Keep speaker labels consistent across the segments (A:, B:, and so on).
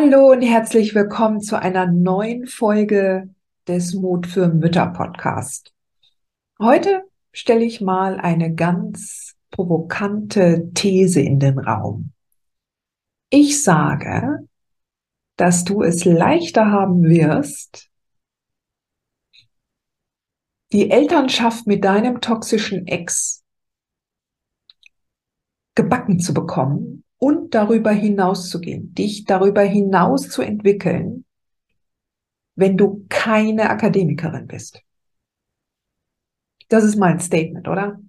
A: Hallo und herzlich willkommen zu einer neuen Folge des Mut für Mütter Podcast. Heute stelle ich mal eine ganz provokante These in den Raum. Ich sage, dass du es leichter haben wirst, die Elternschaft mit deinem toxischen Ex gebacken zu bekommen, und darüber hinaus zu gehen, dich darüber hinaus zu entwickeln, wenn du keine Akademikerin bist. Das ist mein Statement, oder?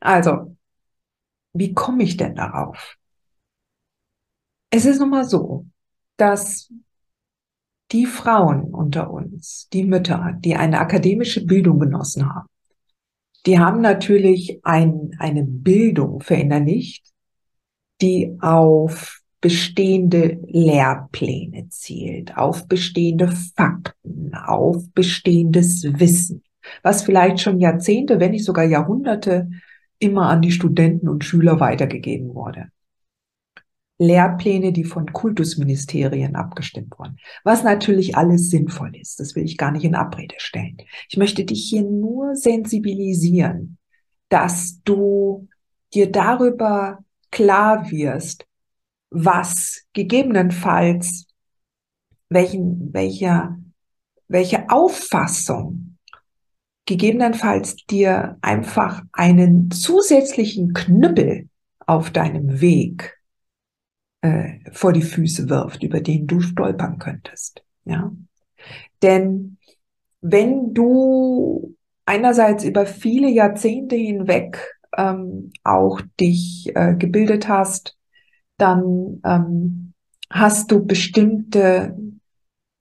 A: Also, wie komme ich denn darauf? Es ist nun mal so, dass die Frauen unter uns, die Mütter, die eine akademische Bildung genossen haben, die haben natürlich ein, eine Bildung verinnerlicht, die auf bestehende Lehrpläne zielt, auf bestehende Fakten, auf bestehendes Wissen, was vielleicht schon Jahrzehnte, wenn nicht sogar Jahrhunderte immer an die Studenten und Schüler weitergegeben wurde. Lehrpläne, die von Kultusministerien abgestimmt wurden. Was natürlich alles sinnvoll ist, das will ich gar nicht in Abrede stellen. Ich möchte dich hier nur sensibilisieren, dass du dir darüber klar wirst, was gegebenenfalls, welchen, welcher, welche Auffassung gegebenenfalls dir einfach einen zusätzlichen Knüppel auf deinem Weg äh, vor die Füße wirft, über den du stolpern könntest. Ja, denn wenn du einerseits über viele Jahrzehnte hinweg ähm, auch dich äh, gebildet hast, dann ähm, hast du bestimmte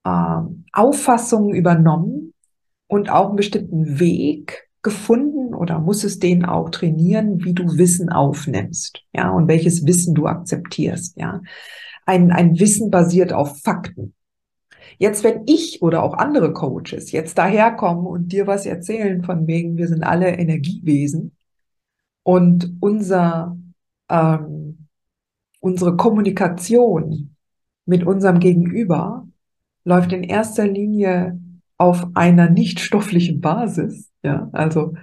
A: äh, Auffassungen übernommen und auch einen bestimmten Weg gefunden oder musstest den auch trainieren, wie du Wissen aufnimmst, ja, und welches Wissen du akzeptierst, ja. Ein, ein Wissen basiert auf Fakten. Jetzt, wenn ich oder auch andere Coaches jetzt daherkommen und dir was erzählen von wegen, wir sind alle Energiewesen, und unser, ähm, unsere Kommunikation mit unserem Gegenüber läuft in erster Linie auf einer nicht stofflichen Basis, ja, also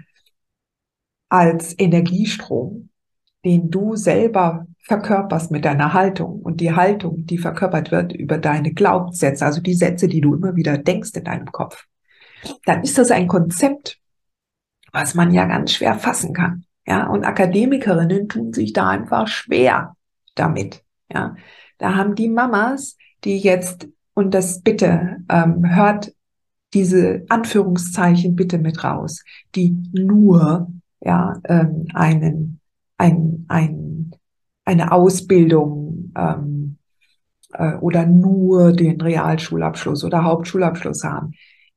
A: als Energiestrom, den du selber verkörperst mit deiner Haltung und die Haltung, die verkörpert wird über deine Glaubenssätze, also die Sätze, die du immer wieder denkst in deinem Kopf, dann ist das ein Konzept, was man ja ganz schwer fassen kann. Ja, und Akademikerinnen tun sich da einfach schwer damit. Ja, da haben die Mamas, die jetzt, und das bitte, ähm, hört diese Anführungszeichen bitte mit raus, die nur, ja, ähm, einen, ein, ein, eine Ausbildung, ähm, äh, oder nur den Realschulabschluss oder Hauptschulabschluss haben.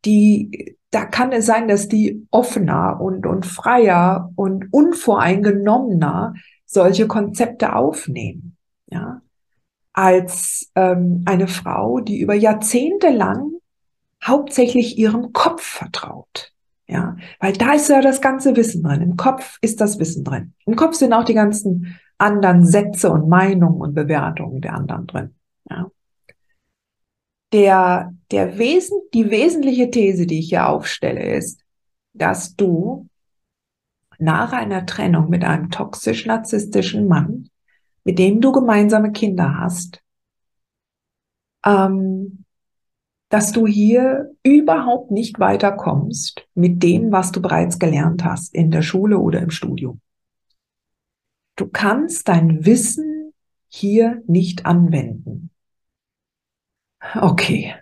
A: Die da kann es sein, dass die offener und, und freier und unvoreingenommener solche Konzepte aufnehmen, ja, als ähm, eine Frau, die über Jahrzehnte lang hauptsächlich ihrem Kopf vertraut. Ja, weil da ist ja das ganze Wissen drin. Im Kopf ist das Wissen drin. Im Kopf sind auch die ganzen anderen Sätze und Meinungen und Bewertungen der anderen drin. Ja der, der Wesen, die wesentliche These, die ich hier aufstelle, ist, dass du nach einer Trennung mit einem toxisch-narzisstischen Mann, mit dem du gemeinsame Kinder hast, ähm, dass du hier überhaupt nicht weiterkommst mit dem, was du bereits gelernt hast in der Schule oder im Studium. Du kannst dein Wissen hier nicht anwenden. Okay.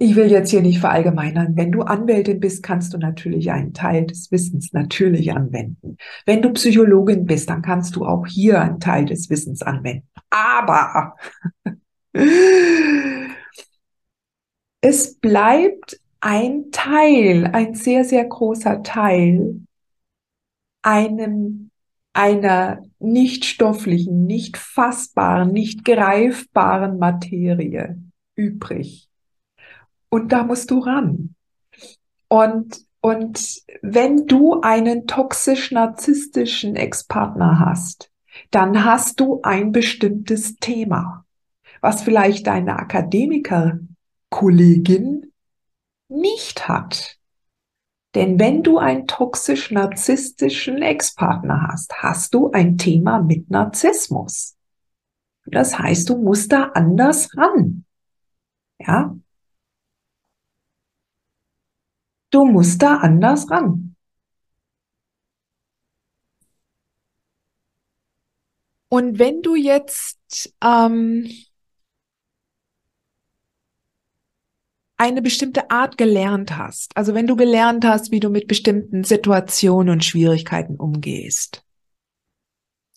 A: Ich will jetzt hier nicht verallgemeinern. Wenn du Anwältin bist, kannst du natürlich einen Teil des Wissens natürlich anwenden. Wenn du Psychologin bist, dann kannst du auch hier einen Teil des Wissens anwenden. Aber es bleibt ein Teil, ein sehr, sehr großer Teil einem, einer nicht stofflichen, nicht fassbaren, nicht greifbaren Materie übrig. Und da musst du ran. Und, und wenn du einen toxisch-narzisstischen Ex-Partner hast, dann hast du ein bestimmtes Thema, was vielleicht deine Akademiker-Kollegin nicht hat. Denn wenn du einen toxisch-narzisstischen Ex-Partner hast, hast du ein Thema mit Narzissmus. Das heißt, du musst da anders ran. Ja? Du musst da anders ran. Und wenn du jetzt ähm, eine bestimmte Art gelernt hast, also wenn du gelernt hast, wie du mit bestimmten Situationen und Schwierigkeiten umgehst,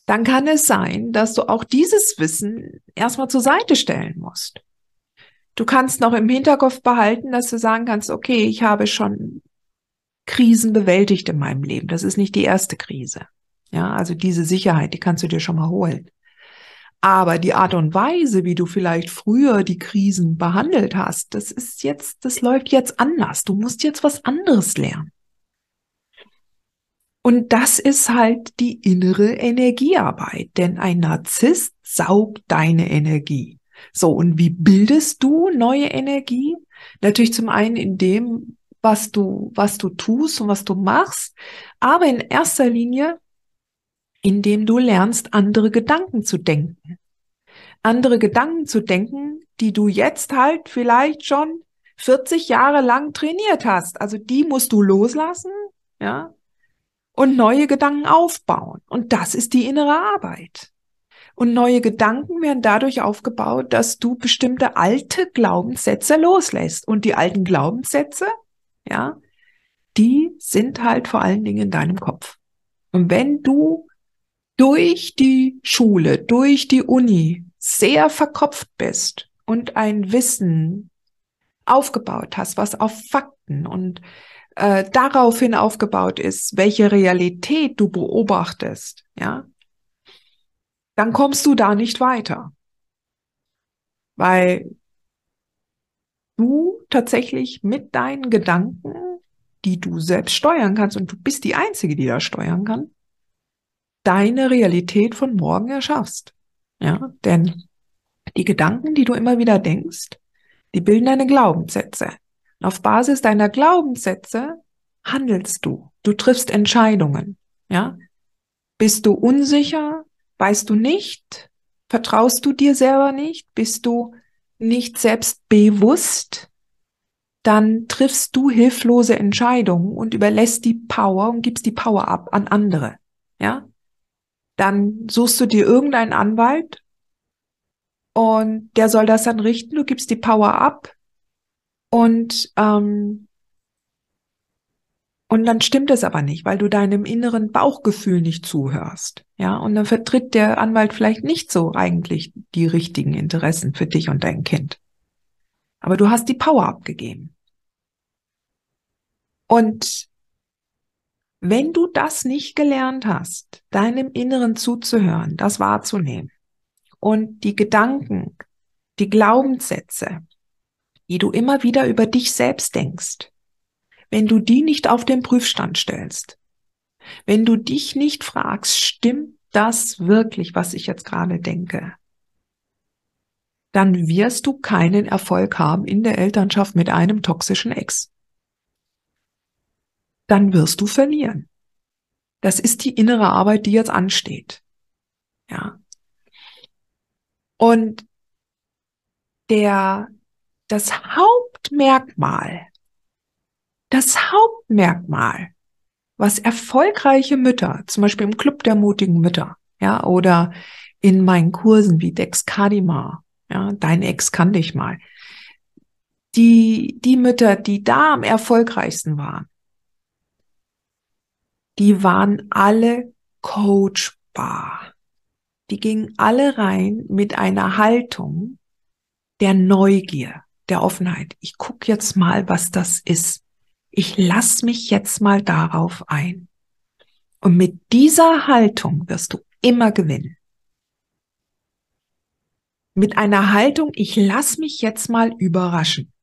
A: dann kann es sein, dass du auch dieses Wissen erstmal zur Seite stellen musst. Du kannst noch im Hinterkopf behalten, dass du sagen kannst, okay, ich habe schon Krisen bewältigt in meinem Leben. Das ist nicht die erste Krise. Ja, also diese Sicherheit, die kannst du dir schon mal holen. Aber die Art und Weise, wie du vielleicht früher die Krisen behandelt hast, das ist jetzt, das läuft jetzt anders. Du musst jetzt was anderes lernen. Und das ist halt die innere Energiearbeit, denn ein Narzisst saugt deine Energie. So, und wie bildest du neue Energie? Natürlich zum einen in dem, was du, was du tust und was du machst, aber in erster Linie indem du lernst, andere Gedanken zu denken. Andere Gedanken zu denken, die du jetzt halt vielleicht schon 40 Jahre lang trainiert hast. Also die musst du loslassen, ja, und neue Gedanken aufbauen. Und das ist die innere Arbeit. Und neue Gedanken werden dadurch aufgebaut, dass du bestimmte alte Glaubenssätze loslässt. Und die alten Glaubenssätze, ja, die sind halt vor allen Dingen in deinem Kopf. Und wenn du durch die Schule, durch die Uni sehr verkopft bist und ein Wissen aufgebaut hast, was auf Fakten und äh, daraufhin aufgebaut ist, welche Realität du beobachtest, ja, dann kommst du da nicht weiter. Weil du tatsächlich mit deinen Gedanken, die du selbst steuern kannst, und du bist die Einzige, die das steuern kann, deine Realität von morgen erschaffst. Ja, denn die Gedanken, die du immer wieder denkst, die bilden deine Glaubenssätze. Und auf Basis deiner Glaubenssätze handelst du. Du triffst Entscheidungen. Ja, bist du unsicher? Weißt du nicht? Vertraust du dir selber nicht? Bist du nicht selbstbewusst? Dann triffst du hilflose Entscheidungen und überlässt die Power und gibst die Power ab an andere. Ja, dann suchst du dir irgendeinen Anwalt und der soll das dann richten. Du gibst die Power ab und ähm, und dann stimmt es aber nicht, weil du deinem inneren Bauchgefühl nicht zuhörst. Ja, und dann vertritt der Anwalt vielleicht nicht so eigentlich die richtigen Interessen für dich und dein Kind. Aber du hast die Power abgegeben. Und wenn du das nicht gelernt hast, deinem Inneren zuzuhören, das wahrzunehmen und die Gedanken, die Glaubenssätze, die du immer wieder über dich selbst denkst, wenn du die nicht auf den Prüfstand stellst, wenn du dich nicht fragst, stimmt das wirklich, was ich jetzt gerade denke, dann wirst du keinen Erfolg haben in der Elternschaft mit einem toxischen Ex dann wirst du verlieren. Das ist die innere Arbeit, die jetzt ansteht. Ja. Und der, das Hauptmerkmal, das Hauptmerkmal, was erfolgreiche Mütter, zum Beispiel im Club der mutigen Mütter, ja, oder in meinen Kursen wie Dex Kadima, Ja, dein Ex kann dich mal. Die, die Mütter, die da am erfolgreichsten waren, die waren alle coachbar. Die gingen alle rein mit einer Haltung der Neugier, der Offenheit. Ich guck jetzt mal, was das ist. Ich lass mich jetzt mal darauf ein. Und mit dieser Haltung wirst du immer gewinnen. Mit einer Haltung, ich lass mich jetzt mal überraschen.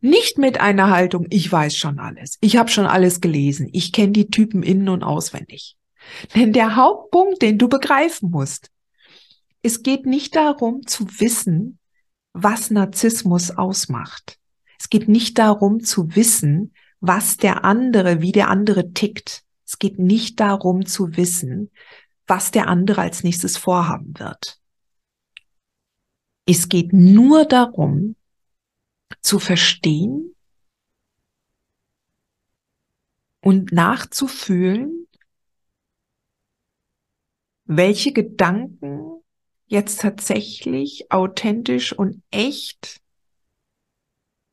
A: Nicht mit einer Haltung, ich weiß schon alles, ich habe schon alles gelesen, ich kenne die Typen innen und auswendig. Denn der Hauptpunkt, den du begreifen musst, es geht nicht darum zu wissen, was Narzissmus ausmacht. Es geht nicht darum zu wissen, was der andere, wie der andere tickt. Es geht nicht darum zu wissen, was der andere als nächstes vorhaben wird. Es geht nur darum, zu verstehen und nachzufühlen, welche Gedanken jetzt tatsächlich authentisch und echt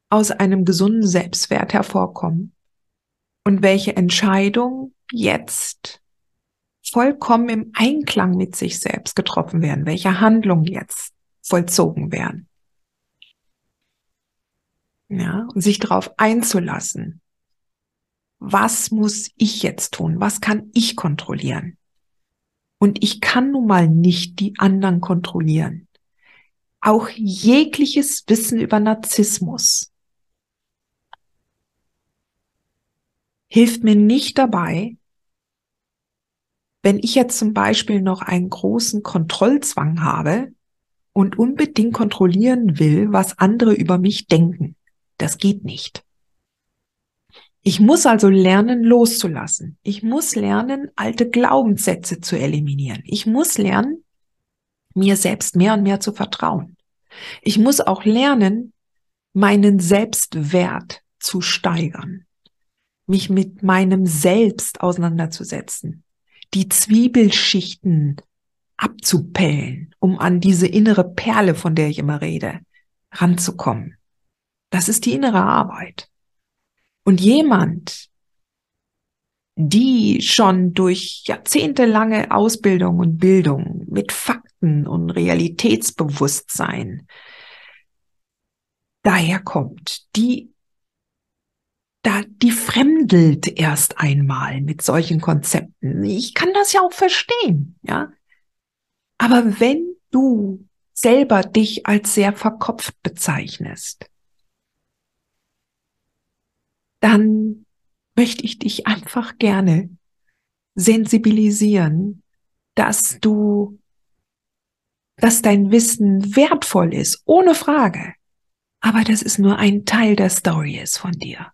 A: aus einem gesunden Selbstwert hervorkommen und welche Entscheidungen jetzt vollkommen im Einklang mit sich selbst getroffen werden, welche Handlungen jetzt vollzogen werden. Ja, und sich darauf einzulassen. Was muss ich jetzt tun? Was kann ich kontrollieren? Und ich kann nun mal nicht die anderen kontrollieren. Auch jegliches Wissen über Narzissmus hilft mir nicht dabei, wenn ich jetzt zum Beispiel noch einen großen Kontrollzwang habe und unbedingt kontrollieren will, was andere über mich denken. Das geht nicht. Ich muss also lernen, loszulassen. Ich muss lernen, alte Glaubenssätze zu eliminieren. Ich muss lernen, mir selbst mehr und mehr zu vertrauen. Ich muss auch lernen, meinen Selbstwert zu steigern, mich mit meinem Selbst auseinanderzusetzen, die Zwiebelschichten abzupellen, um an diese innere Perle, von der ich immer rede, ranzukommen. Das ist die innere Arbeit. Und jemand, die schon durch jahrzehntelange Ausbildung und Bildung mit Fakten und Realitätsbewusstsein daherkommt, die da, die fremdelt erst einmal mit solchen Konzepten. Ich kann das ja auch verstehen, ja. Aber wenn du selber dich als sehr verkopft bezeichnest, dann möchte ich dich einfach gerne sensibilisieren, dass du, dass dein Wissen wertvoll ist, ohne Frage. Aber das ist nur ein Teil der Story ist von dir.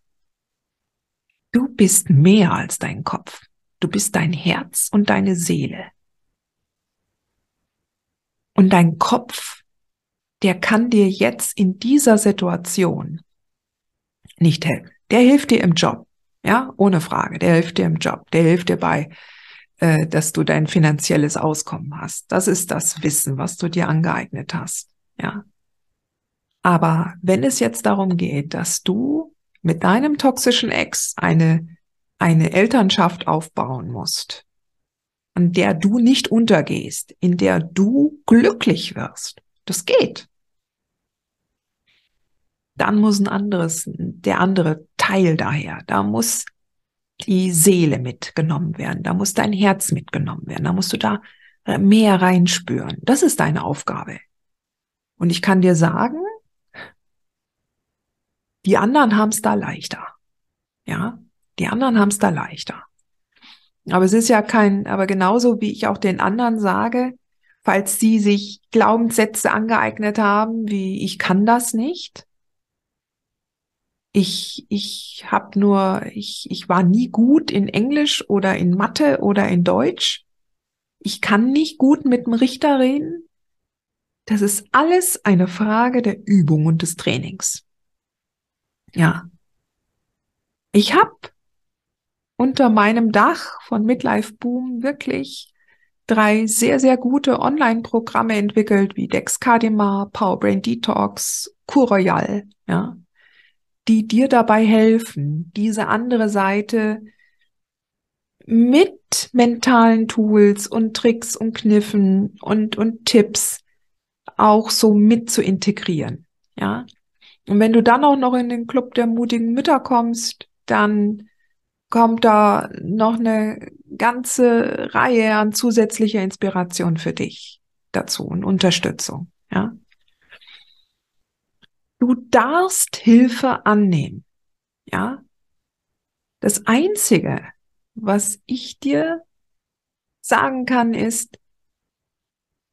A: Du bist mehr als dein Kopf. Du bist dein Herz und deine Seele. Und dein Kopf, der kann dir jetzt in dieser Situation nicht helfen. Der hilft dir im Job, ja, ohne Frage. Der hilft dir im Job. Der hilft dir bei, äh, dass du dein finanzielles Auskommen hast. Das ist das Wissen, was du dir angeeignet hast, ja. Aber wenn es jetzt darum geht, dass du mit deinem toxischen Ex eine, eine Elternschaft aufbauen musst, an der du nicht untergehst, in der du glücklich wirst. Das geht. Dann muss ein anderes, der andere Teil daher. Da muss die Seele mitgenommen werden. Da muss dein Herz mitgenommen werden. Da musst du da mehr reinspüren. Das ist deine Aufgabe. Und ich kann dir sagen, die anderen haben es da leichter. Ja, die anderen haben es da leichter. Aber es ist ja kein, aber genauso wie ich auch den anderen sage, falls sie sich Glaubenssätze angeeignet haben, wie ich kann das nicht. Ich, ich habe nur, ich, ich war nie gut in Englisch oder in Mathe oder in Deutsch. Ich kann nicht gut mit dem Richter reden. Das ist alles eine Frage der Übung und des Trainings. Ja. Ich habe unter meinem Dach von Midlife Boom wirklich drei sehr, sehr gute Online-Programme entwickelt, wie Dexcadima, Powerbrain Detox, Royal, ja, die dir dabei helfen, diese andere Seite mit mentalen Tools und Tricks und Kniffen und, und Tipps auch so mit zu integrieren, ja. Und wenn du dann auch noch in den Club der mutigen Mütter kommst, dann kommt da noch eine ganze Reihe an zusätzlicher Inspiration für dich dazu und Unterstützung, ja. Du darfst Hilfe annehmen, ja. Das einzige, was ich dir sagen kann, ist,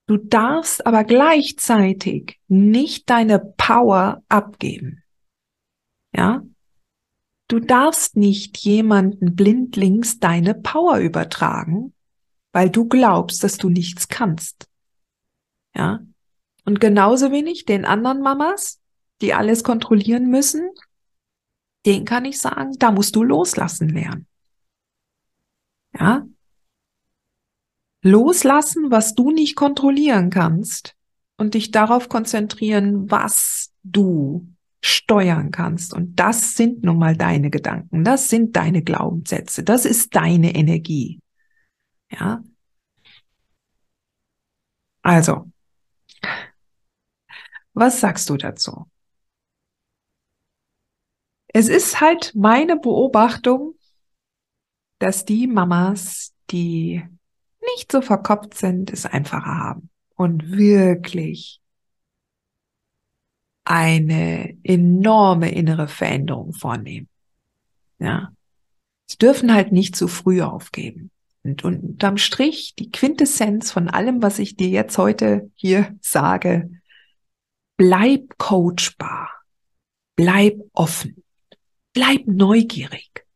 A: du darfst aber gleichzeitig nicht deine Power abgeben. Ja? Du darfst nicht jemanden blindlings deine Power übertragen, weil du glaubst, dass du nichts kannst. Ja? Und genauso wenig den anderen Mamas, die alles kontrollieren müssen, den kann ich sagen, da musst du loslassen lernen. Ja? Loslassen, was du nicht kontrollieren kannst und dich darauf konzentrieren, was du steuern kannst. Und das sind nun mal deine Gedanken, das sind deine Glaubenssätze, das ist deine Energie. Ja. Also, was sagst du dazu? Es ist halt meine Beobachtung, dass die Mamas, die nicht so verkopft sind, es einfacher haben und wirklich eine enorme innere Veränderung vornehmen. Ja. Sie dürfen halt nicht zu früh aufgeben. Und unterm Strich, die Quintessenz von allem, was ich dir jetzt heute hier sage, bleib coachbar, bleib offen, bleib neugierig,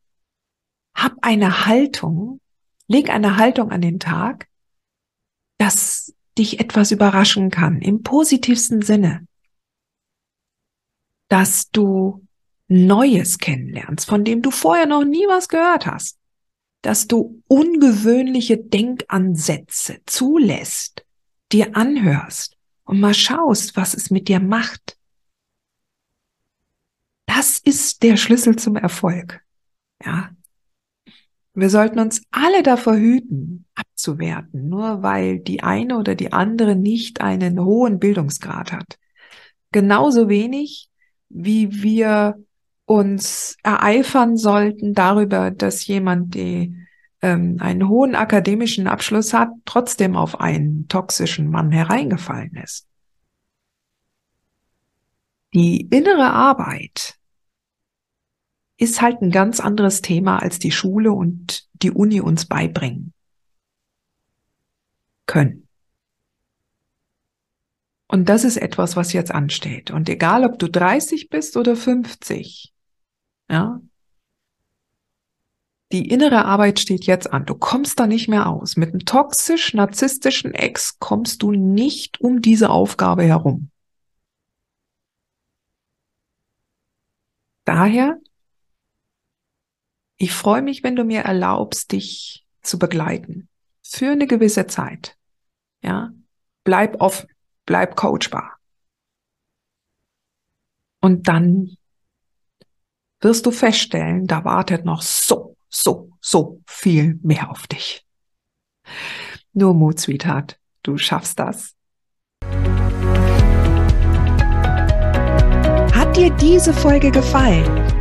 A: hab eine Haltung, leg eine Haltung an den Tag, dass dich etwas überraschen kann, im positivsten Sinne, dass du Neues kennenlernst, von dem du vorher noch nie was gehört hast, dass du ungewöhnliche Denkansätze zulässt, dir anhörst und mal schaust, was es mit dir macht. Das ist der Schlüssel zum Erfolg. Ja, wir sollten uns alle davor hüten, abzuwerten, nur weil die eine oder die andere nicht einen hohen Bildungsgrad hat. Genauso wenig, wie wir uns ereifern sollten darüber, dass jemand, der ähm, einen hohen akademischen Abschluss hat, trotzdem auf einen toxischen Mann hereingefallen ist. Die innere Arbeit ist halt ein ganz anderes Thema, als die Schule und die Uni uns beibringen können. Und das ist etwas, was jetzt ansteht. Und egal, ob du 30 bist oder 50, ja, die innere Arbeit steht jetzt an. Du kommst da nicht mehr aus. Mit einem toxisch-narzisstischen Ex kommst du nicht um diese Aufgabe herum. Daher ich freue mich, wenn du mir erlaubst, dich zu begleiten. Für eine gewisse Zeit. Ja. Bleib offen. Bleib coachbar. Und dann wirst du feststellen, da wartet noch so, so, so viel mehr auf dich. Nur Mut, Sweetheart. Du schaffst das. Hat dir diese Folge gefallen?